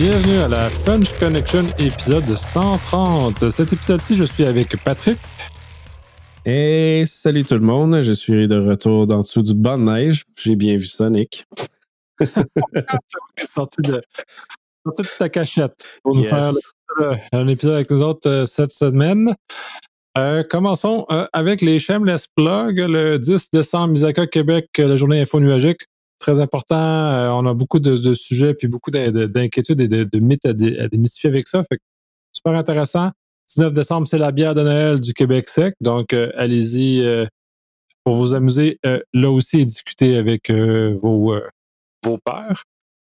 bienvenue à la Punch Connection épisode 130. Cet épisode-ci, je suis avec Patrick. Et salut tout le monde, je suis de retour dans dessous du banc de neige. J'ai bien vu ça, Nick. sorti, de, sorti de ta cachette pour nous faire un épisode avec nous autres euh, cette semaine. Euh, commençons euh, avec les Shameless Plug. Le 10 décembre, Misaka Québec, la journée info nuagique. Très important. on a beaucoup de, sujets puis beaucoup d'inquiétudes et de, mythes à, démystifier avec ça. Fait super intéressant. 19 décembre, c'est la bière de Noël du Québec sec. Donc, allez-y pour vous amuser là aussi et discuter avec vos, vos pères.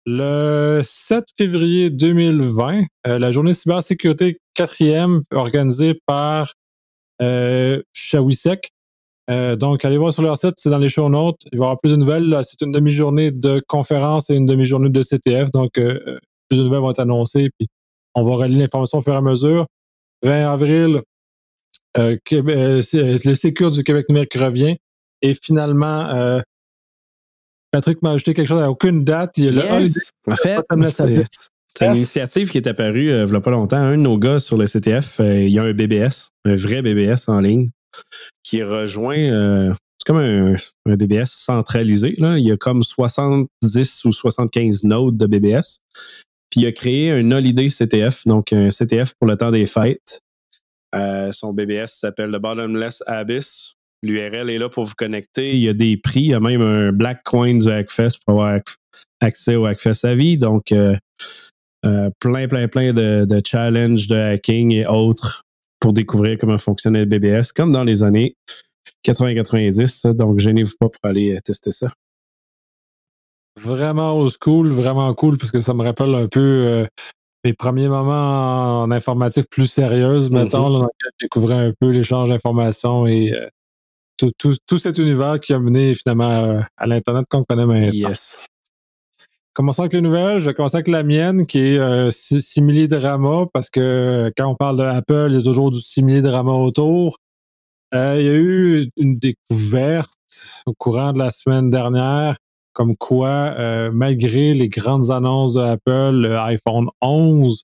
Le 7 février 2020, la journée cybersécurité quatrième organisée par euh. Euh, donc, allez voir sur leur site, c'est dans les show notes. Il va y avoir plus de nouvelles. C'est une demi-journée de conférence et une demi-journée de CTF. Donc, euh, plus de nouvelles vont être annoncées. Puis, on va relier l'information au fur et à mesure. 20 avril, euh, le Sécur du Québec numérique revient. Et finalement, Patrick m'a ajouté quelque chose à aucune date. Il y a le en fait, c'est une initiative qui est apparue il n'y a pas longtemps. Un de nos gars sur le CTF, il y a un BBS un vrai BBS en ligne qui rejoint. Euh, c'est comme un, BBS centralisé. Là. Il y a comme 70 ou 75 nodes de BBS. Puis il a créé un Holiday CTF, donc un CTF pour le temps des fêtes. Euh, son BBS s'appelle le Bottomless Abyss. L'URL est là pour vous connecter. Il y a des prix. Il y a même un Black Coin du Hackfest pour avoir accès au Hackfest à vie. Donc, euh, plein, plein, plein de, de challenges de hacking et autres pour découvrir comment fonctionnait le BBS, comme dans les années 80-90. Donc, gênez-vous pas pour aller euh, tester ça. Vraiment au school, vraiment cool, parce que ça me rappelle un peu euh, mes premiers moments en informatique plus sérieuses, mm-hmm. mettons, dans lesquels je découvrais un peu l'échange d'informations et euh, tout, cet univers qui a mené finalement à l'Internet qu'on connaît maintenant. Yes. Commençons avec les nouvelles. Je vais avec la mienne, qui est euh, simili-drama, parce que quand on parle d'Apple, il y a toujours du simili-drama autour. Euh, il y a eu une découverte au courant de la semaine dernière, comme quoi, euh, malgré les grandes annonces d'Apple, le iPhone 11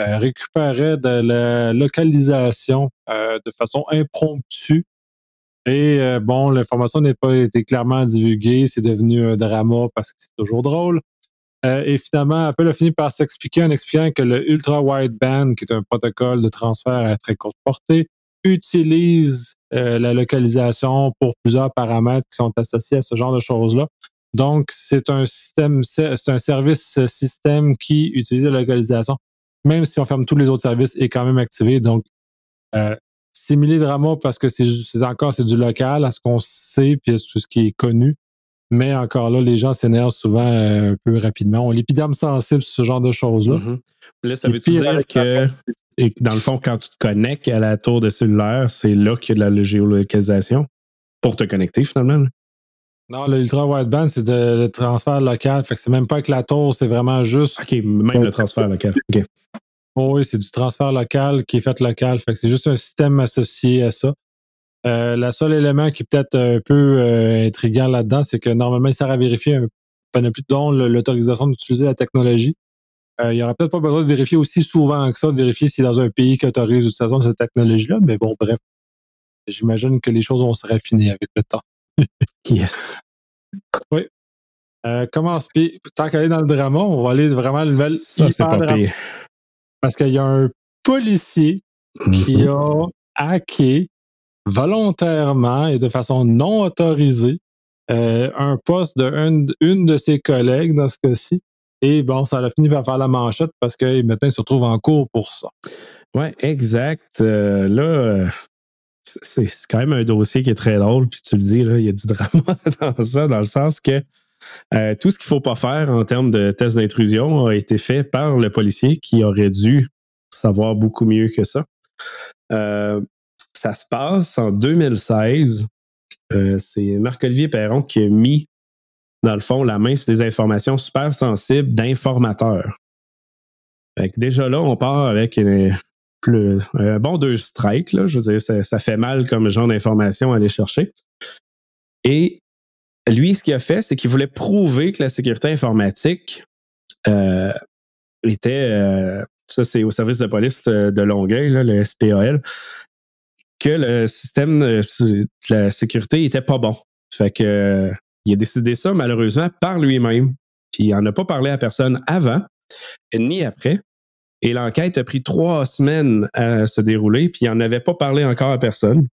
euh, récupérait de la localisation de façon impromptue. Et bon, l'information n'est pas été clairement divulguée, c'est devenu un drama parce que c'est toujours drôle. Euh, et finalement, Apple a fini par s'expliquer en expliquant que le Ultra Wideband, qui est un protocole de transfert à très courte portée, utilise euh, la localisation pour plusieurs paramètres qui sont associés à ce genre de choses-là. Donc, c'est un système, c'est un service système qui utilise la localisation, même si on ferme tous les autres services, est quand même activé. Donc, euh, drama parce que c'est encore c'est du local à ce qu'on sait puis à tout ce qui est connu. Mais encore là, les gens s'énervent souvent euh, un peu rapidement. On l'épiderme sensible sur ce genre de choses-là. Mm-hmm. Là, ça veut-tu dire que, dans le fond, quand tu te connectes à la tour de cellulaire, c'est là qu'il y a de la géolocalisation pour te connecter finalement? Non, le ultra wideband, c'est de, transfert local. Fait que c'est même pas avec la tour, c'est vraiment juste. OK, même le transfert local. OK. oui, c'est du transfert local qui est fait local. Fait que c'est juste un système associé à ça. Euh, le seul élément qui est peut-être un peu euh, intriguant là-dedans, c'est que normalement, il sert à vérifier un panoplie dont l'autorisation d'utiliser la technologie. Euh, il n'y aurait peut-être pas besoin de vérifier aussi souvent que ça, de vérifier si dans un pays qui autorise l'utilisation de cette technologie-là, mais bon, bref. J'imagine que les choses vont se raffiner avec le temps. yes. Oui. Euh, commence, puis tant qu'elle est dans le drama, on va aller vraiment à une nouvelle Parce qu'il y a un policier qui mm-hmm. a hacké volontairement et de façon non autorisée euh, un poste de de ses collègues dans ce cas-ci. Et bon, ça a fini par faire la manchette parce que maintenant, il se retrouve en cours pour ça. Oui, exact. Euh, là, c'est quand même un dossier qui est très drôle. Puis tu le dis, là, il y a du drama dans ça, dans le sens que euh, tout ce qu'il ne faut pas faire en termes de test d'intrusion a été fait par le policier qui aurait dû savoir beaucoup mieux que ça. Ça se passe en 2016. Euh, c'est Marc-Olivier Perron qui a mis, dans le fond, la main sur des informations super sensibles d'informateurs. déjà là, on part avec un bon deux strikes. Je veux dire, ça, fait mal comme genre d'information à aller chercher. Et lui, ce qu'il a fait, c'est qu'il voulait prouver que la sécurité informatique, euh, était, ça c'est au service de police de Longueuil, le SPAL, que le système de la sécurité était pas bon. Fait que il a décidé ça malheureusement par lui-même. Puis il n'en a pas parlé à personne avant ni après. Et l'enquête a pris trois semaines à se dérouler, puis il n'en avait pas parlé encore à personne.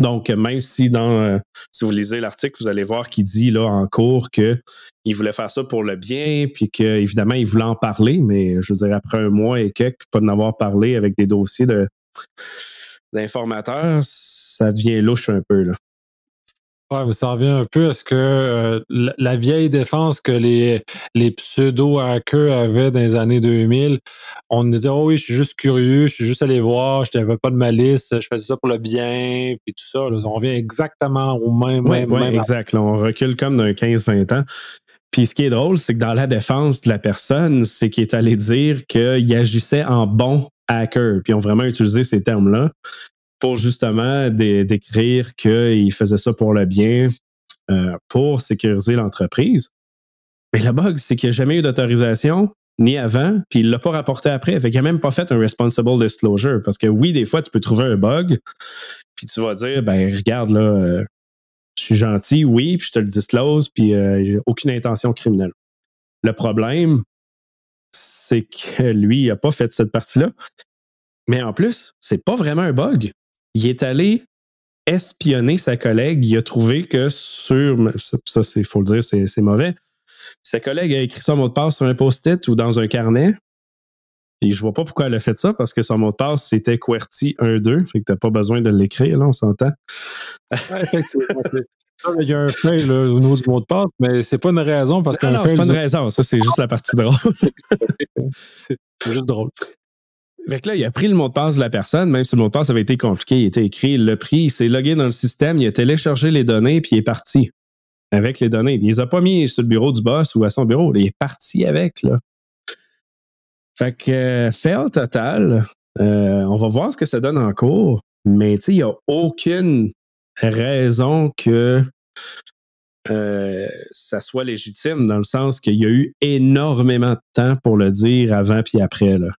Donc, même si dans euh, si vous lisez l'article, vous allez voir qu'il dit là en cours qu'il voulait faire ça pour le bien, puis qu'évidemment, il voulait en parler, mais je veux dire, après un mois et quelques, pas d'en avoir parlé avec des dossiers d'informateurs, ça devient louche un peu. Là. Ouais, mais ça revient un peu à ce que euh, la, vieille défense que les, les pseudo-hackers avaient dans les années 2000, on disait Oh oui, je suis juste curieux, je suis juste allé voir, je n'avais pas de malice, je faisais ça pour le bien, puis tout ça. on revient exactement au même. Oui, ouais, exact. on recule comme d'un 15-20 ans. Puis ce qui est drôle, c'est que dans la défense de la personne, c'est qu'il est allé dire qu'il agissait en bon hacker. Puis ils ont vraiment utilisé ces termes-là pour justement décrire qu'il faisait ça pour le bien, euh, pour sécuriser l'entreprise. Mais le bug, c'est qu'il n'y a jamais eu d'autorisation, ni avant, puis il ne l'a pas rapporté après. Fait qu'il n'a même pas fait un responsible disclosure. Parce que oui, des fois, tu peux trouver un bug, puis tu vas dire, ben regarde, là, euh, je suis gentil, oui, puis je te le disclose, puis euh, j'ai aucune intention criminelle. Le problème, c'est que lui, il n'a pas fait cette partie-là. Mais en plus, c'est pas vraiment un bug il est allé espionner sa collègue. Il a trouvé que sur. Ça, il faut le dire, c'est mauvais. Sa collègue a écrit son mot de passe sur un post-it ou dans un carnet. Et je vois pas pourquoi elle a fait ça, parce que son mot de passe, c'était QWERTY 1-2. Fait que t'as pas besoin de l'écrire, là, on s'entend. Il y a un fail au niveau du mot de passe, mais c'est pas une raison parce qu'un Non, c'est pas une raison. Ça, c'est juste la partie drôle. c'est juste drôle. Fait là, il a pris le mot de passe de la personne, même si le mot de passe avait été compliqué, il était écrit, le prix, il s'est logué dans le système, il a téléchargé les données, puis il est parti avec les données. Il les a pas mis sur le bureau du boss ou à son bureau, il est parti avec. Là. Fait que, euh, au total, euh, on va voir ce que ça donne en cours, mais il n'y a aucune raison que euh, ça soit légitime dans le sens qu'il y a eu énormément de temps pour le dire avant puis après. Là.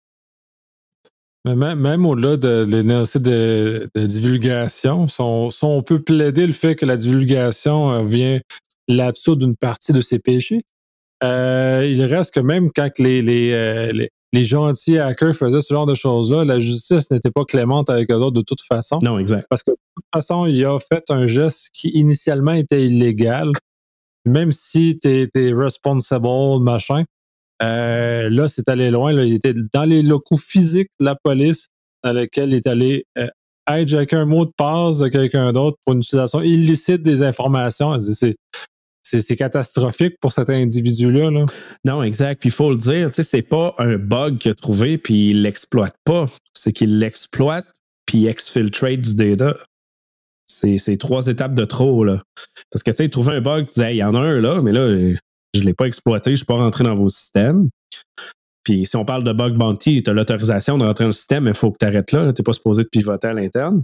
Même, au-delà de, de, de, divulgation, si on, peut plaider le fait que la divulgation euh, vient l'absurde d'une partie de ses péchés, euh, il reste que même quand les, les, gentils hackers faisaient ce genre de choses-là, la justice n'était pas clémente avec eux autres de toute façon. Non, exact. Parce que de toute façon, il a fait un geste qui initialement était illégal, même si tu es, responsible, machin. Euh, là, c'est allé loin. Il était dans les locaux physiques de la police dans lesquels il est allé euh, hijacker un mot de passe de quelqu'un d'autre pour une utilisation illicite des informations. C'est catastrophique pour cet individu-là. Non, exact. Puis il faut le dire, c'est pas un bug qu'il a trouvé puis il l'exploite pas. C'est qu'il l'exploite puis il exfiltrate du data. C'est trois étapes de trop. Là. Parce que tu sais, trouver un bug, tu disais, il y en a un là, mais là, je ne l'ai pas exploité, je ne suis pas rentré dans vos systèmes. Puis si on parle de bug bounty, tu as l'autorisation de rentrer dans le système, mais il faut que tu arrêtes là. Tu n'es pas supposé de pivoter à l'interne.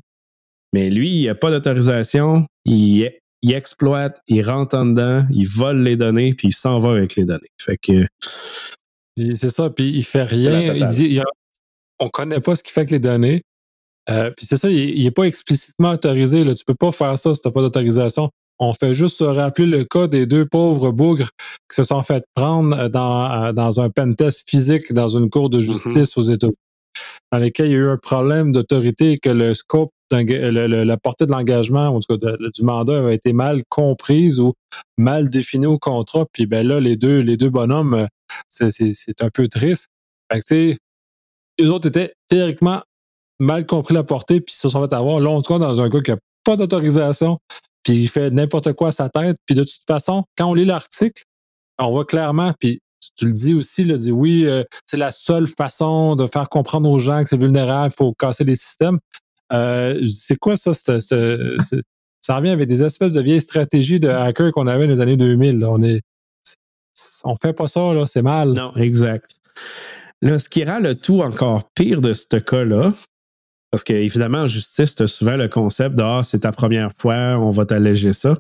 Mais lui, il n'a pas d'autorisation, il, exploite, il rentre en dedans, il vole les données, puis il s'en va avec les données. Fait que. C'est ça, puis il fait rien. Il dit, on ne connaît pas ce qu'il fait avec les données. Euh, puis c'est ça, il n'est pas explicitement autorisé. Là. Tu ne peux pas faire ça si tu n'as pas d'autorisation. On fait juste se rappeler le cas des deux pauvres bougres qui se sont fait prendre dans, euh, dans un pentest physique dans une cour de mm-hmm. justice aux États-Unis, dans lequel il y a eu un problème d'autorité que le scope, la portée de l'engagement, en tout cas du mandat, avait été mal comprise ou mal définie au contrat. Puis ben là, les deux, les deux bonhommes, c'est un peu triste. Fait que, les autres étaient théoriquement mal compris la portée, puis se sont fait avoir. Là, on se dans un gars qui n'a pas d'autorisation, puis il fait n'importe quoi à sa tête. Puis de toute façon, quand on lit l'article, on voit clairement, puis tu, le dis aussi, là, dit, oui, euh, c'est la seule façon de faire comprendre aux gens que c'est vulnérable, il faut casser les systèmes. Euh, c'est quoi ça? ça revient avec des espèces de vieilles stratégies de hacker qu'on avait dans les années 2000. On est, on fait pas ça, là, c'est mal. Non, exact. Là, ce qui rend le tout encore pire de ce cas-là, parce qu'évidemment, en justice, tu as souvent le concept de Ah, c'est ta première fois, on va t'alléger ça.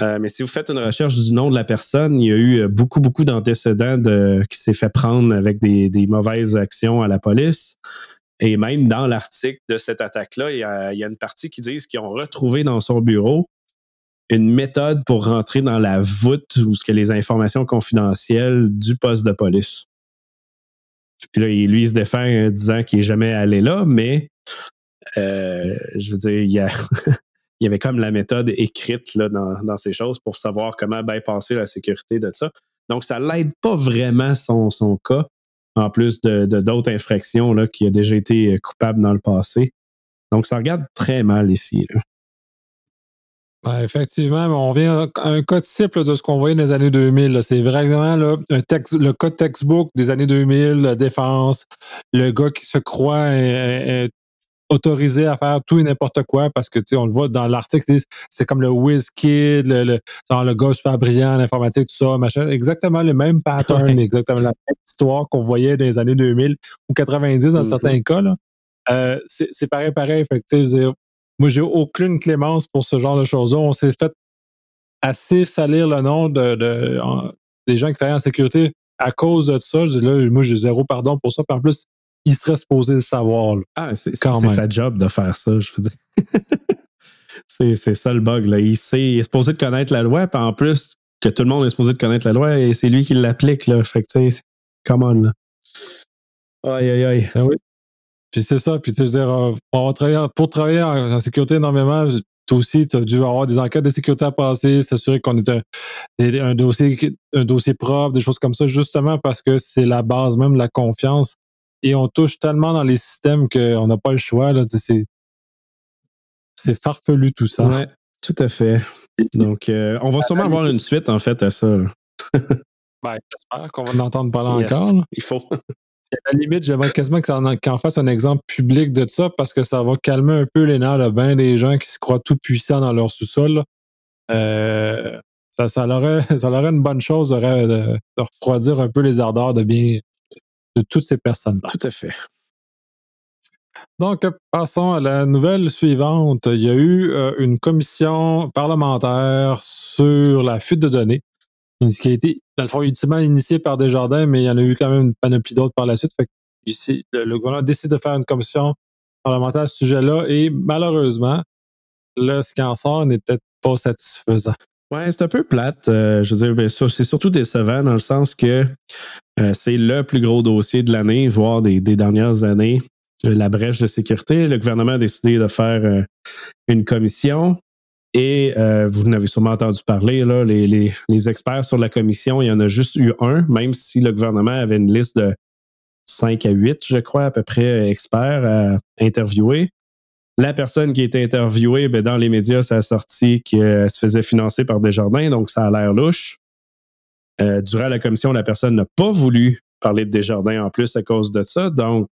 Euh, mais si vous faites une recherche du nom de la personne, il y a eu beaucoup, beaucoup d'antécédents de, qui s'est fait prendre avec des, mauvaises actions à la police. Et même dans l'article de cette attaque-là, il, y a, une partie qui dit qu'ils ont retrouvé dans son bureau une méthode pour rentrer dans la voûte où ce que les informations confidentielles du poste de police. Puis là, lui, il se défend en disant qu'il n'est jamais allé là, mais euh, je veux dire, il y, avait comme la méthode écrite là, dans, ces choses pour savoir comment bypasser la sécurité de ça. Donc, ça l'aide pas vraiment son cas, en plus de d'autres infractions là, qui a déjà été coupable dans le passé. Donc, ça regarde très mal ici. Ben, effectivement, on vient à un cas type de ce qu'on voyait dans les années 2000. C'est vraiment là, un texte, le code textbook des années 2000, la défense, le gars qui se croit autorisé à faire tout et n'importe quoi parce que, tu sais, on le voit dans l'article, c'est comme le whiz kid, le, le, le gars super brillant en informatique, tout ça, machin. Exactement le même pattern, exactement la même histoire qu'on voyait dans les années 2000 ou 90 dans mm-hmm. certains cas, là. Euh, c'est pareil, pareil. Fait que, moi, j'ai aucune clémence pour ce genre de choses-là. On s'est fait assez salir le nom de, de des gens qui travaillent en sécurité à cause de ça. Là, moi, j'ai zéro pardon pour ça. Puis en plus, il serait supposé le savoir. Ah, c'est sa job de faire ça, je veux dire. c'est ça le bug. Là. Il, sait, il est supposé de connaître la loi, puis en plus que tout le monde est supposé de connaître la loi, et c'est lui qui l'applique. Là. Fait que, tu sais, come on. Là. Aïe, aïe, aïe. Ben oui. Puis c'est ça. Puis, tu veux dire, euh, pour travailler, pour travailler en, sécurité énormément, toi aussi, tu as dû avoir des enquêtes de sécurité à passer, s'assurer qu'on est un, dossier, un dossier propre, des choses comme ça, justement parce que c'est la base même de la confiance. Et on touche tellement dans les systèmes qu'on n'a pas le choix. Là, c'est, c'est farfelu tout ça. Oui, tout à fait. Donc, euh, on va sûrement avoir une suite, en fait, à ça. ben, j'espère qu'on va en entendre parler encore. Il faut. À la limite, j'aimerais quasiment qu'on fasse un exemple public de ça parce que ça va calmer un peu les nerfs de bien des gens qui se croient tout puissants dans leur sous-sol. Euh, ça, ça, aurait, ça aurait une bonne chose de, de, refroidir un peu les ardeurs de bien de toutes ces personnes-là. Tout à fait. Donc, passons à la nouvelle suivante. Il y a eu euh, une commission parlementaire sur la fuite de données qui a été, dans le fond, ultimement initiée par Desjardins, mais il y en a eu quand même une panoplie d'autres par la suite. Fait ici, le, gouvernement décide de faire une commission parlementaire à ce sujet-là et malheureusement, là, ce qui en sort n'est peut-être pas satisfaisant. C'est un peu plate. Euh, je veux dire, c'est surtout décevant dans le sens que euh, c'est le plus gros dossier de l'année, voire des, dernières années, euh, la brèche de sécurité. Le gouvernement a décidé de faire une commission et vous n'avez sûrement entendu parler, là, les, experts sur la commission, il y en a juste eu un, même si le gouvernement avait une liste de 5 à 8, je crois, à peu près, experts à interviewer. La personne qui a été interviewée, ben, dans les médias, ça a sorti qu'elle se faisait financer par Desjardins, donc ça a l'air louche. Euh, durant la commission, la personne n'a pas voulu parler de Desjardins en plus à cause de ça. Donc,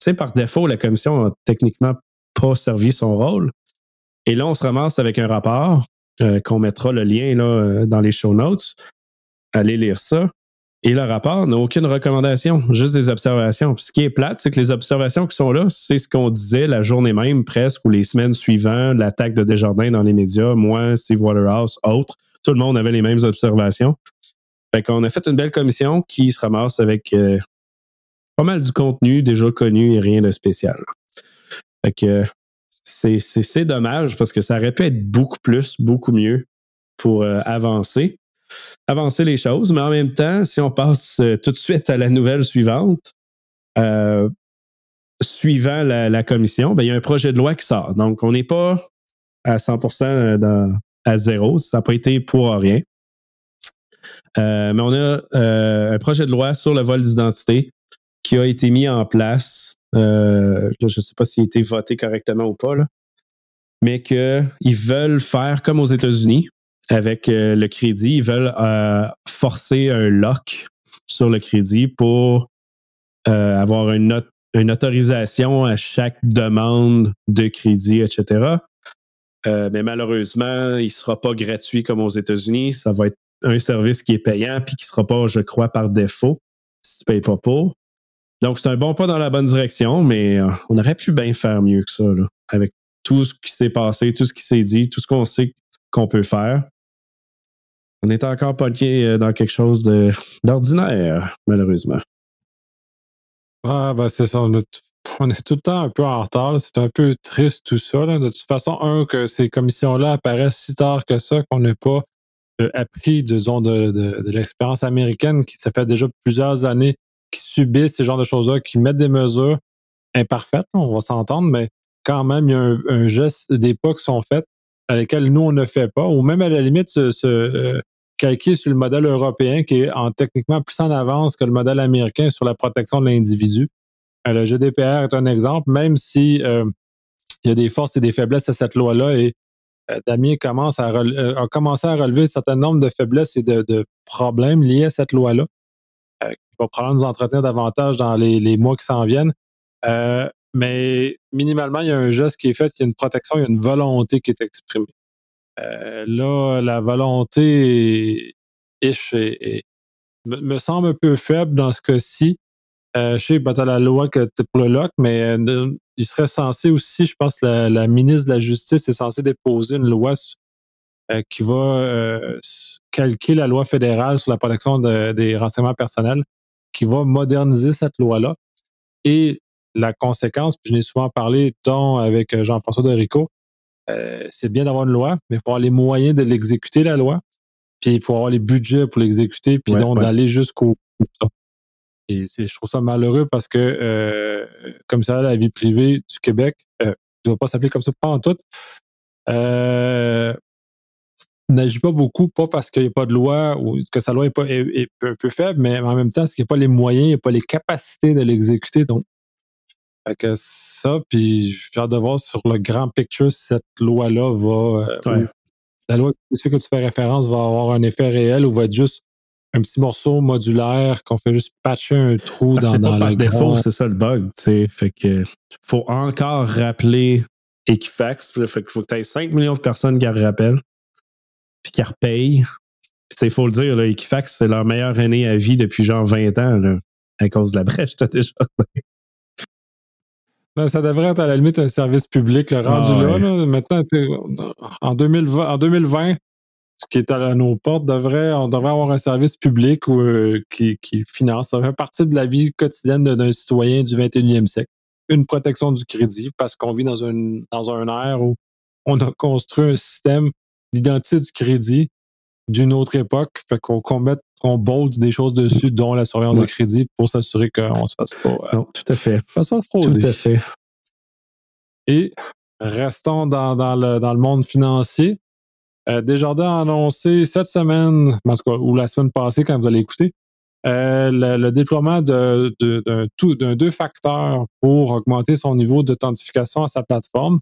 tu sais, par défaut, la commission n'a techniquement pas servi son rôle. Et là, on se ramasse avec un rapport euh, qu'on mettra le lien euh, dans les show notes. Allez lire ça. Et le rapport n'a aucune recommandation, juste des observations. ce qui est plate, c'est que les observations qui sont là, c'est ce qu'on disait la journée même presque ou les semaines suivantes, l'attaque de Desjardins dans les médias, moi, Steve Waterhouse, autres. Tout le monde avait les mêmes observations. Fait qu'on a fait une belle commission qui se ramasse avec euh, pas mal du contenu déjà connu et rien de spécial. Fait que c'est dommage parce que ça aurait pu être beaucoup plus, beaucoup mieux pour euh, avancer avancer les choses. Mais en même temps, si on passe euh, tout de suite à la nouvelle suivante, euh, suivant la, commission, ben, il y a un projet de loi qui sort. Donc, on n'est pas à 100% euh, à zéro. Ça n'a pas été pour rien. mais on a un projet de loi sur le vol d'identité qui a été mis en place. je ne sais pas s'il a été voté correctement ou pas, mais qu'ils veulent faire comme aux États-Unis avec euh, le crédit, ils veulent euh, forcer un lock sur le crédit pour euh, avoir une, autorisation à chaque demande de crédit, etc. mais malheureusement, il ne sera pas gratuit comme aux États-Unis. Ça va être un service qui est payant puis qui ne sera pas, je crois, par défaut si tu ne payes pas pour. Donc, c'est un bon pas dans la bonne direction, mais on aurait pu bien faire mieux que ça, avec tout ce qui s'est passé, tout ce qui s'est dit, tout ce qu'on sait qu'on peut faire. On est encore pogné dans quelque chose d'ordinaire, malheureusement. Ah, ben c'est ça. On est, tout le temps un peu en retard. C'est un peu triste tout ça. De toute façon, un, que ces commissions-là apparaissent si tard que ça qu'on n'ait pas euh, appris disons, de, de, de l'expérience américaine qui ça fait déjà plusieurs années qui subissent ces genres de choses-là, qui mettent des mesures imparfaites, on va s'entendre, mais quand même, il y a un, geste, des pas qui sont faits à lesquels nous, on ne fait pas, ou même à la limite se euh, calquer sur le modèle européen qui est en techniquement plus en avance que le modèle américain sur la protection de l'individu. Euh, le GDPR est un exemple, même si euh, il y a des forces et des faiblesses à cette loi-là et euh, Damien commence à a commencé à relever un certain nombre de faiblesses et de, problèmes liés à cette loi-là, qui va probablement nous entretenir davantage dans les mois qui s'en viennent. mais minimalement, il y a un geste qui est fait, il y a une protection, il y a une volonté qui est exprimée. Euh, là, la volonté me, semble un peu faible dans ce cas-ci. Euh, je sais pas la loi que pour le LOC, mais euh, il serait censé aussi, je pense, la, la ministre de la Justice est censée déposer une loi qui va calquer la loi fédérale sur la protection des renseignements personnels, qui va moderniser cette loi-là. Et la conséquence, puis je n'ai souvent parlé tant avec Jean-François Derico, euh, c'est bien d'avoir une loi, mais il faut avoir les moyens de l'exécuter, la loi. Puis il faut avoir les budgets pour l'exécuter, puis donc d'aller jusqu'au Et je trouve ça malheureux parce que, euh, comme ça, la vie privée du Québec, euh, ne doit pas s'appeler comme ça, pas en tout, euh, n'agit pas beaucoup, pas parce qu'il n'y a pas de loi ou que sa loi est, pas, un peu faible, mais en même temps, parce qu'il n'y a pas les moyens, il n'y a pas les capacités de l'exécuter. Donc, fait que ça, puis j'ai hâte de voir sur le grand picture si cette loi-là va. Euh, la loi que tu fais référence va avoir un effet réel ou va être juste un petit morceau modulaire qu'on fait juste patcher un trou dans, dans pas défaut, c'est ça le bug, tu sais. Fait que faut encore rappeler Equifax. Fait qu'il faut que tu aies 5 millions de personnes qui rappellent puis qui repayent. Puis il faut le dire, là, Equifax, c'est leur meilleure année à vie depuis genre 20 ans, là, à cause de la brèche, déjà. Ben, ça devrait être à la limite un service public. Le rendu ah, là, maintenant, en 2020, en 2020, ce qui est à nos portes, devrait, on devrait avoir un service public euh, qui, finance. Ça fait partie de la vie quotidienne d'un citoyen du 21e siècle. Une protection du crédit, parce qu'on vit dans un, dans un air où on a construit un système d'identité du crédit d'une autre époque. Fait qu'on mette, qu'on bold des choses dessus, dont la surveillance de crédit, pour s'assurer qu'on se fasse pas. Euh, non, tout à fait. Pas se Tout à fait. Et restons dans, dans, le, dans le monde financier. Euh, Desjardins a annoncé cette semaine, ou la semaine passée, quand vous allez écouter, euh, le, déploiement d'un de, de, deux facteurs pour augmenter son niveau d'authentification à sa plateforme.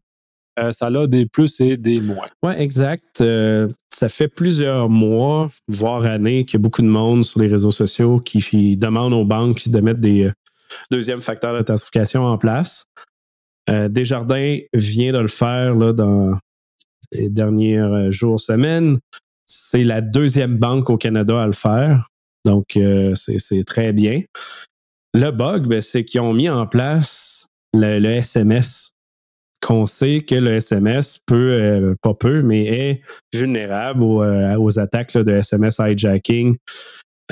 Euh, ça a des plus et des moins. Oui, exact. Euh, ça fait plusieurs mois, voire années, qu'il y a beaucoup de monde sur les réseaux sociaux qui demandent aux banques de mettre des euh, deuxièmes facteurs d'authentification en place. Desjardins vient de le faire là, dans les derniers jours, semaines. C'est la deuxième banque au Canada à le faire. Donc, c'est très bien. Le bug, ben, c'est qu'ils ont mis en place le SMS qu'on sait que le SMS peut, euh, pas peu, mais est vulnérable aux, euh, attaques de SMS hijacking,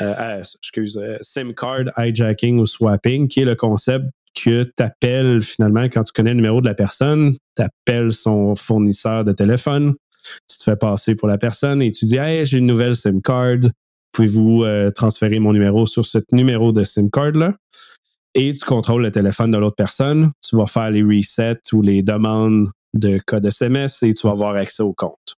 euh, excuse, SIM card hijacking ou swapping, qui est le concept que tu appelles finalement quand tu connais le numéro de la personne, tu appelles son fournisseur de téléphone, tu te fais passer pour la personne et tu dis Hey, j'ai une nouvelle SIM card, pouvez-vous transférer mon numéro sur ce numéro de SIM card-là? Et tu contrôles le téléphone de l'autre personne. Tu vas faire les resets ou les demandes de code SMS et tu vas avoir accès au compte.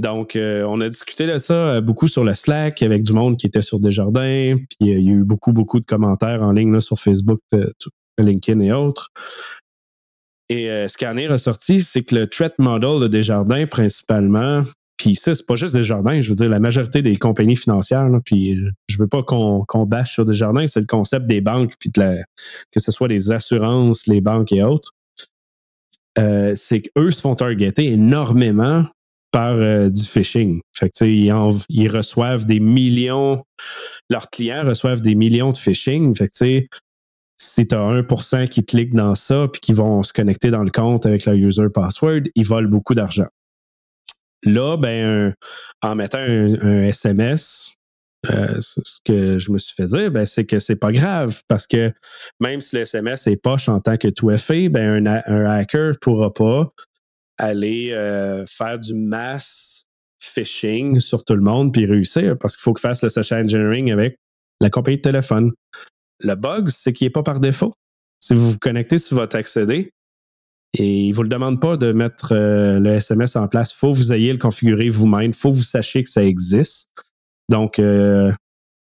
Donc, euh, on a discuté de ça euh, beaucoup sur le Slack avec du monde qui était sur Desjardins. Puis euh, il y a eu beaucoup, beaucoup de commentaires en ligne sur Facebook, LinkedIn et autres. Et ce qui en est ressorti, c'est que le threat model de Desjardins, principalement, puis ça, c'est pas juste des jardins. Je veux dire, la majorité des compagnies financières, puis je veux pas qu'on bâche sur des jardins, c'est le concept des banques, puis que ce soit les assurances, les banques et autres. Euh, c'est qu'eux se font targeter énormément par euh, du phishing. Fait que, ils, ils, reçoivent des millions, leurs clients reçoivent des millions de phishing. Fait que, si tu as 1% qui cliquent dans ça puis qui vont se connecter dans le compte avec leur user password, ils volent beaucoup d'argent. Là, ben, en mettant un, SMS, euh, ce que je me suis fait dire, ben, c'est que c'est pas grave parce que même si le SMS est poche en tant que tout est fait, ben, un, hacker ne pourra pas aller euh, faire du mass phishing sur tout le monde puis réussir parce qu'il faut qu'il fasse le social engineering avec la compagnie de téléphone. Le bug, c'est qu'il n'est pas par défaut. Si vous vous connectez sur votre accéder et il ne vous le demande pas de mettre euh, le SMS en place, il faut que vous ayez le configurer vous-même, il faut que vous sachiez que ça existe. Donc, euh,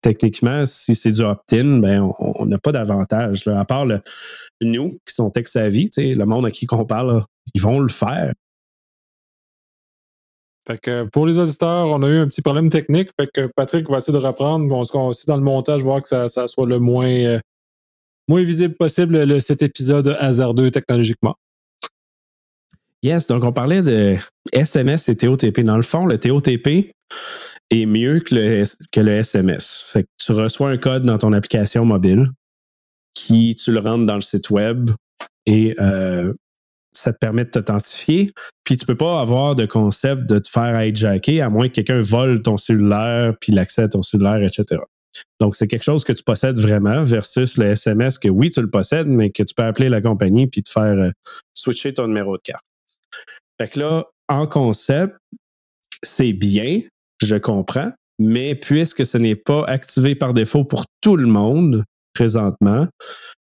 techniquement, si c'est du opt-in, ben, on n'a pas d'avantage. À part nous, qui sont tech-savvy, le monde à qui on parle, ils vont le faire. Fait que pour les auditeurs, on a eu un petit problème technique. Fait que Patrick va essayer de reprendre. On va essayer dans le montage voir que ça, soit le moins, euh, moins visible possible cet épisode hasardeux technologiquement. Yes, donc on parlait de SMS et TOTP. Dans le fond, le TOTP est mieux que le, que le SMS. Fait que tu reçois un code dans ton application mobile qui tu le rentres dans le site web et euh, ça te permet de t'authentifier. Puis tu peux pas avoir de concept de te faire hijacker à moins que quelqu'un vole ton cellulaire puis l'accès à ton cellulaire, etc. Donc, c'est quelque chose que tu possèdes vraiment versus le SMS que oui, tu le possèdes, mais que tu peux appeler la compagnie puis te faire euh, switcher ton numéro de carte. Fait que là, en concept, c'est bien, je comprends, mais puisque ce n'est pas activé par défaut pour tout le monde présentement,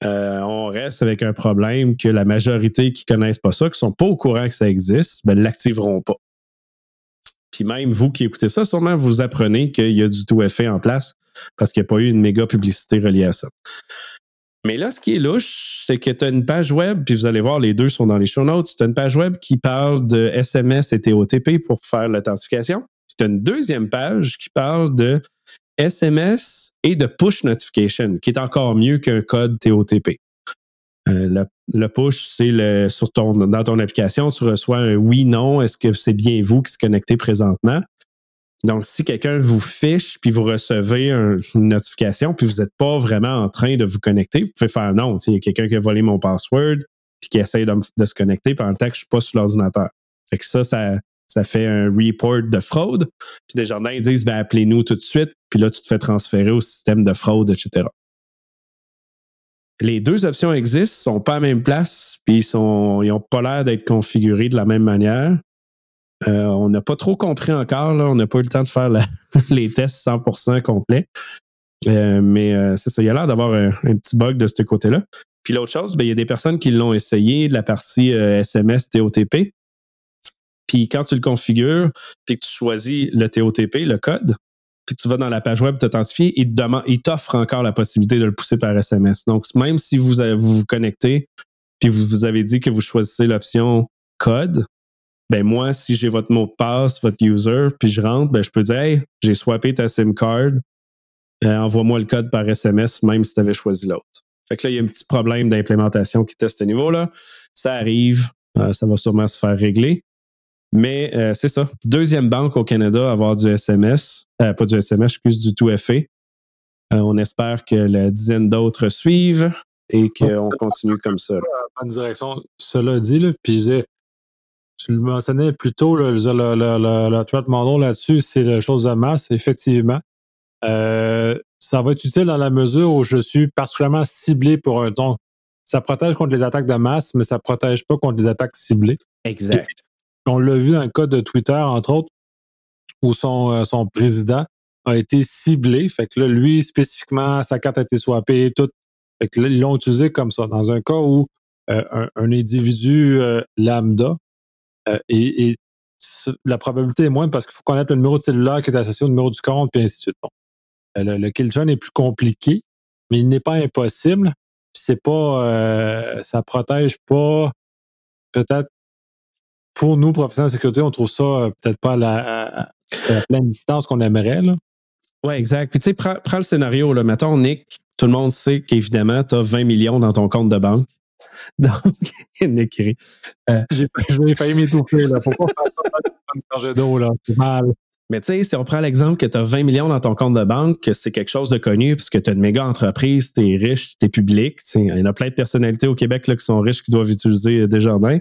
euh, on reste avec un problème que la majorité qui ne connaissent pas ça, qui ne sont pas au courant que ça existe, ben, ne l'activeront pas. Puis même vous qui écoutez ça, sûrement vous apprenez qu'il y a du tout effet en place parce qu'il n'y a pas eu une méga publicité reliée à ça. Mais là, ce qui est louche, c'est que tu as une page web, puis vous allez voir, les deux sont dans les show notes. Tu as une page web qui parle de SMS et TOTP pour faire l'authentification. Tu as une deuxième page qui parle de SMS et de push notification, qui est encore mieux qu'un code TOTP. Euh, le, push, c'est le, sur ton, dans ton application, tu reçois un oui, non, est-ce que c'est bien vous qui se connectez présentement? Donc, si quelqu'un vous fiche, puis vous recevez une notification, puis vous n'êtes pas vraiment en train de vous connecter, vous pouvez faire non. Il y a quelqu'un qui a volé mon password, puis qui essaye de, se connecter pendant le temps que je ne suis pas sur l'ordinateur. Fait que ça, ça, fait un report de fraude. Puis des jardins disent ben, appelez-nous tout de suite, puis là, tu te fais transférer au système de fraude, etc. Les deux options existent, sont pas à la même place, puis ils n'ont pas l'air d'être configurés de la même manière. Euh, on n'a pas trop compris encore, là. on n'a pas eu le temps de faire les tests 100% complets. Euh, mais euh, c'est ça, il y a l'air d'avoir un, petit bug de ce côté-là. Puis l'autre chose, ben, il y a des personnes qui l'ont essayé de la partie SMS TOTP. Puis quand tu le configures, puis que tu choisis le TOTP, le code, puis tu vas dans la page web t'authentifier, il, il t'offre encore la possibilité de le pousser par SMS. Donc, même si vous vous, connectez, puis vous avez dit que vous choisissez l'option code, ben moi, si j'ai votre mot de passe, votre user, puis je rentre, ben je peux dire Hey, j'ai swappé ta SIM card, euh, envoie-moi le code par SMS, même si tu avais choisi l'autre. Fait que là, il y a un petit problème d'implémentation qui est à ce niveau-là. Ça arrive, euh, ça va sûrement se faire régler. Mais euh, c'est ça. Deuxième banque au Canada à avoir du SMS, pas du SMS, excuse, du tout FA. on espère que la dizaine d'autres suivent et qu'on continue comme ça. Bonne direction. Cela dit, là, puis tu le mentionnais plus tôt, le, le, là-dessus, c'est la chose de masse, effectivement. Euh, ça va être utile dans la mesure où je suis particulièrement ciblé pour un ton. Ça protège contre les attaques de masse, mais ça ne protège pas contre les attaques ciblées. Exact. on l'a vu dans le cas de Twitter, entre autres, où son, euh, son président a été ciblé. Fait que là, lui, spécifiquement, sa carte a été swappée, tout. Fait que là, ils l'ont utilisé comme ça. Dans un cas où euh, un, un, individu lambda euh, et, la probabilité est moindre parce qu'il faut connaître le numéro de cellulaire qui est associé au numéro du compte, puis ainsi de suite. Euh, le, le kill est plus compliqué, mais il n'est pas impossible. c'est pas, euh, ça protège pas. Peut-être pour nous, professionnels de sécurité, on trouve ça peut-être pas à la, pleine distance qu'on aimerait. Là. Oui, exact. Puis tu sais, prends, prends, le scénario. Là. Mettons, Nick, tout le monde sait qu'évidemment, tu as 20 millions dans ton compte de banque. Donc, Nick euh, J'ai failli m'étouffer, là. Pourquoi faire ça d'eau, là? C'est mal. Mais tu sais, si on prend l'exemple que tu as 20 millions dans ton compte de banque, que c'est quelque chose de connu, puisque tu as une méga entreprise, tu es riche, tu es public, il y en a plein de personnalités au Québec là, qui sont riches qui doivent utiliser Desjardins.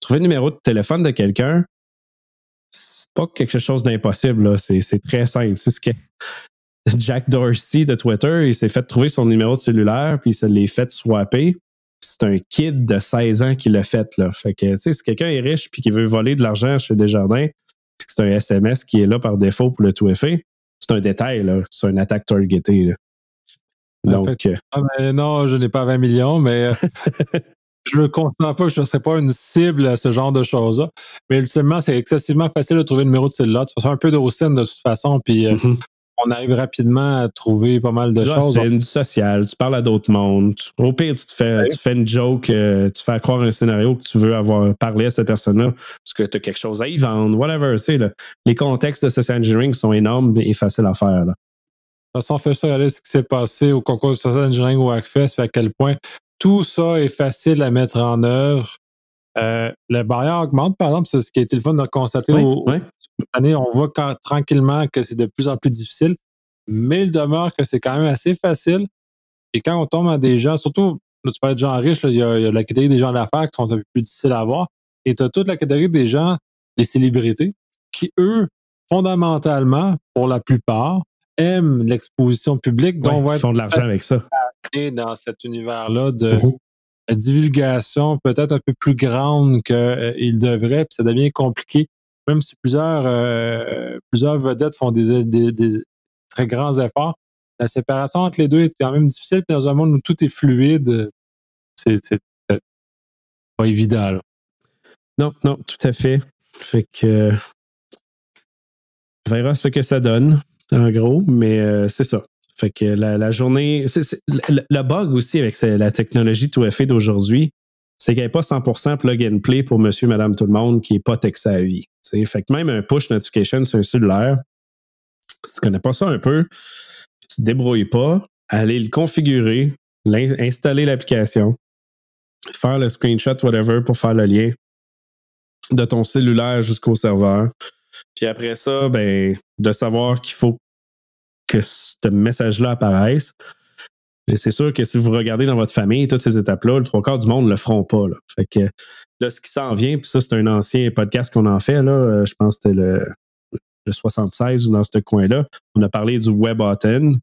Trouver le numéro de téléphone de quelqu'un, pas quelque chose d'impossible. C'est très simple. C'est ce que Jack Dorsey de Twitter, il s'est fait trouver son numéro de cellulaire, puis il se l'est fait swapper. C'est un kid de 16 ans qui l'a fait. Là. Fait que, si quelqu'un est riche puis qui veut voler de l'argent chez Desjardins, puis que c'est un SMS qui est là par défaut pour le tout effet, c'est un détail. C'est une attaque targetée. Donc, euh, ah, non, je n'ai pas 20 millions, mais euh, je me considère pas je ne serais pas une cible à ce genre de choses-là. Mais ultimement, c'est excessivement facile de trouver le numéro de celle-là. Tu fais un peu d'OSIN de toute façon, puis euh, mm-hmm. On arrive rapidement à trouver pas mal de choses. C'est du social, tu parles à d'autres mondes. Au pire, tu te fais, tu fais une joke, tu fais croire un scénario que tu veux avoir parlé à cette personne-là parce que tu as quelque chose à y vendre, whatever. Les contextes de social engineering sont énormes et faciles à faire. Là toute façon, fait ça, regarder ce qui s'est passé au concours de social engineering ou Hackfest, à quel point tout ça est facile à mettre en œuvre. Euh, la barrière augmente, par exemple, c'est ce qui a été le fun de constater cette année. On voit tranquillement que c'est de plus en plus difficile, mais il demeure que c'est quand même assez facile. Et quand on tombe à des gens, surtout, là, tu parles de gens riches, il, y a, la catégorie des gens d'affaires qui sont un peu plus difficiles à avoir. Et tu as toute la catégorie des gens, les célébrités, qui, eux, fondamentalement, pour la plupart, aiment l'exposition publique, dont ouais, font de l'argent avec ça. Dans cet univers-là de mm-hmm. divulgation peut-être un peu plus grande qu'il euh, devrait, puis ça devient compliqué. Même si plusieurs, euh, plusieurs vedettes font des, très grands efforts, la séparation entre les deux est quand même difficile. Puis dans un monde où tout est fluide, c'est pas évident. Non, non, tout à fait. Fait que on verra ce que ça donne en gros, mais euh, c'est ça. Fait que la, journée. le, bug aussi avec la technologie tout fait d'aujourd'hui, c'est qu'elle n'est pas 100% plug and play pour monsieur, madame, tout le monde qui n'est pas tech savvy. Fait que même un push notification sur un cellulaire, si tu ne connais pas ça un peu, si tu ne te débrouilles pas, aller le configurer, installer l'application, faire le screenshot, whatever, pour faire le lien de ton cellulaire jusqu'au serveur. Puis après ça, ben, de savoir qu'il faut que ce message-là apparaisse. Et c'est sûr que si vous regardez dans votre famille toutes ces étapes-là, le trois quarts du monde ne le feront pas. Là. Fait que là, ce qui s'en vient, puis ça, c'est un ancien podcast qu'on en fait, là, euh, je pense que c'était le, 76 ou dans ce coin-là. On a parlé du WebAuthn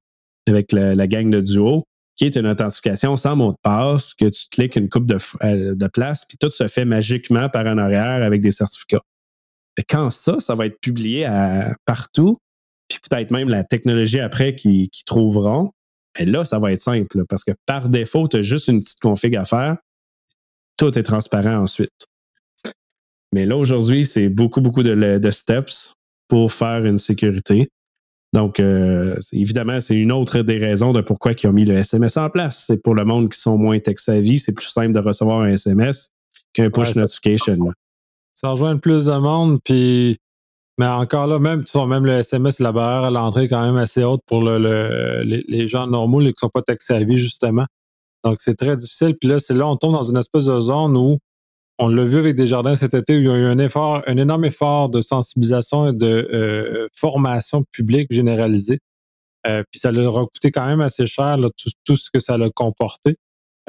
avec la, gang de Duo, qui est une authentification sans mot de passe, que tu cliques une coupe de, euh, de place, puis tout se fait magiquement par en arrière avec des certificats quand ça, ça va être publié partout, puis peut-être même la technologie après qui, trouveront, ben là, ça va être simple parce que par défaut, tu as juste une petite config à faire. Tout est transparent ensuite. Mais là, aujourd'hui, c'est beaucoup, beaucoup de, steps pour faire une sécurité. Donc, euh, évidemment, c'est une autre des raisons de pourquoi ils ont mis le SMS en place. C'est pour le monde qui sont moins tech-savvy, c'est plus simple de recevoir un SMS qu'un push notification ça rejoint plus de monde, puis mais encore là, même, même le SMS, la barrière à l'entrée est quand même assez haute pour le, les, gens normaux les qui ne sont pas taxés à vie, justement. Donc, c'est très difficile. Puis là, c'est là, on tombe dans une espèce de zone où on l'a vu avec des jardins cet été, où il y a eu un effort, un énorme effort de sensibilisation et de euh, formation publique généralisée. Euh, puis ça leur a coûté quand même assez cher tout, tout, ce que ça a comporté.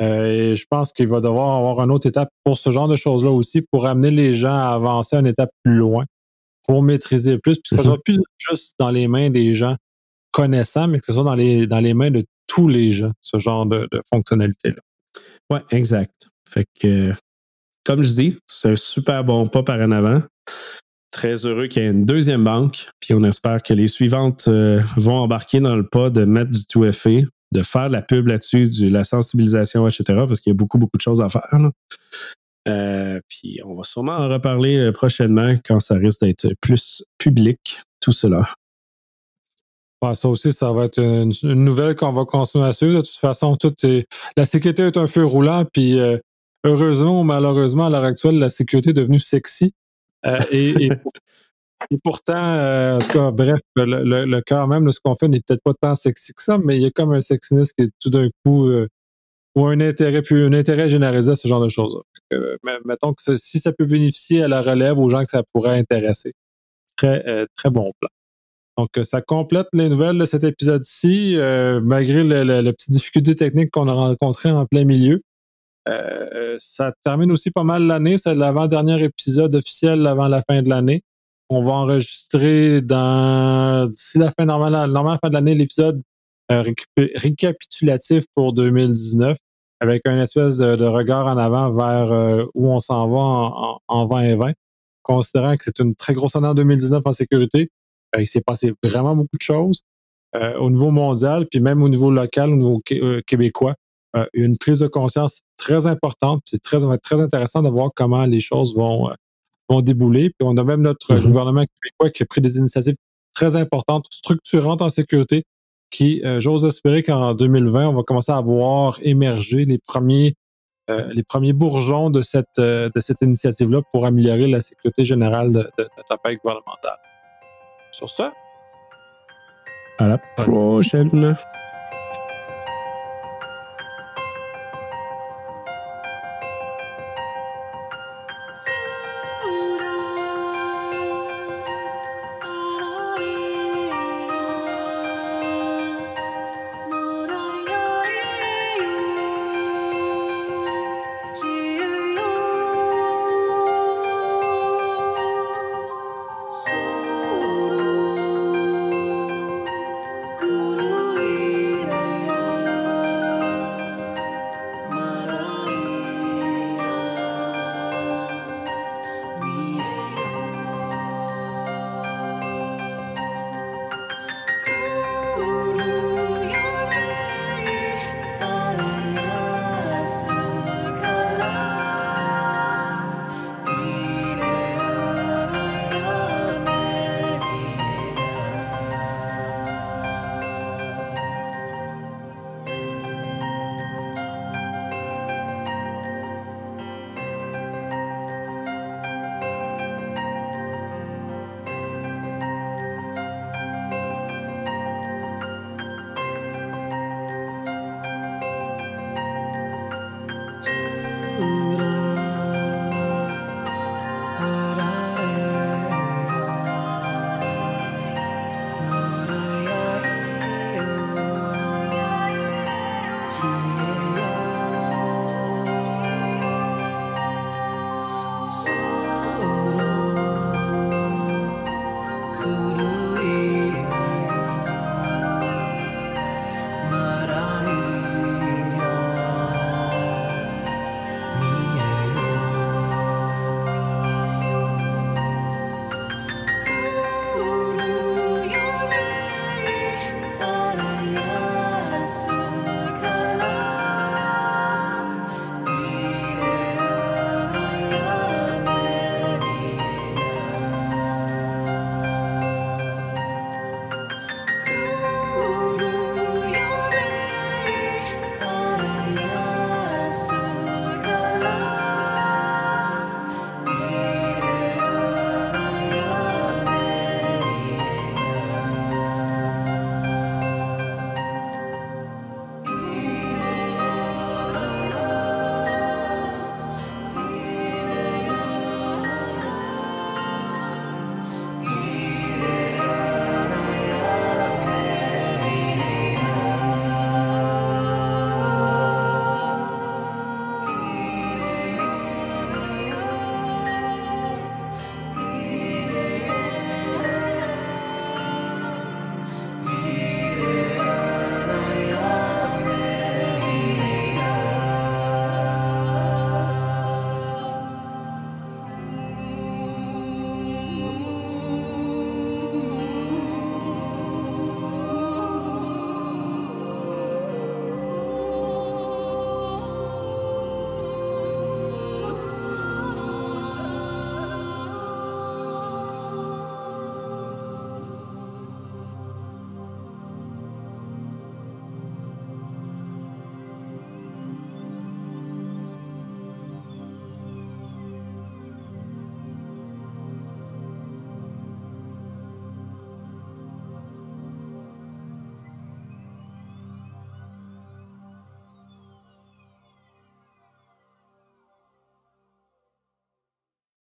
Euh, et je pense qu'il va devoir avoir une autre étape pour ce genre de choses-là aussi, pour amener les gens à avancer une étape plus loin, pour maîtriser plus, puis que ce soit mhm. plus juste dans les mains des gens connaissants, mais que ce soit dans les, dans les mains de tous les gens, ce genre de, fonctionnalité-là. Oui, exact. Fait que, comme je dis, c'est un super bon pas par en avant. Très heureux qu'il y ait une deuxième banque, puis on espère que les suivantes euh, vont embarquer dans le pas de mettre du tout effet de faire la pub là-dessus, de la sensibilisation, etc., parce qu'il y a beaucoup, beaucoup de choses à faire. Euh, puis on va sûrement en reparler euh, prochainement quand ça risque d'être plus public, tout cela. ça aussi, ça va être une, nouvelle qu'on va continuer à suivre. De toute façon, tout est, la sécurité est un feu roulant, puis euh, heureusement ou malheureusement, à l'heure actuelle, la sécurité est devenue sexy. et, Et pourtant, en tout cas, bref, le, le, cœur même de ce qu'on fait n'est peut-être pas tant sexy que ça, mais il y a comme un sexiness qui est tout d'un coup ou un intérêt, un intérêt généralisé à ce genre de choses. Euh, mettons que si ça peut bénéficier à la relève aux gens que ça pourrait intéresser. Très, très bon plan. Donc, ça complète les nouvelles de cet épisode-ci, malgré le, petite difficulté technique qu'on a rencontrée en plein milieu. ça termine aussi pas mal l'année. C'est l'avant-dernier épisode officiel avant la fin de l'année on va enregistrer dans d'ici la fin normale, fin de l'année l'épisode récapitulatif pour 2019 avec un espèce de, regard en avant vers où on s'en va en, en, 2020, considérant que c'est une très grosse année en 2019 en sécurité. il s'est passé vraiment beaucoup de choses au niveau mondial, puis même au niveau local, au niveau québécois. Euh, une prise de conscience très importante. C'est très, très intéressant de voir comment les choses vont, euh, vont débouler. Puis on a même notre mm-hmm. gouvernement québécois qui a pris des initiatives très importantes, structurantes en sécurité, euh, j'ose espérer qu'en 2020, on va commencer à voir émerger les premiers, les premiers bourgeons de cette, de cette initiative-là pour améliorer la sécurité générale de, de notre appareil gouvernemental. Sur ça. À la prochaine.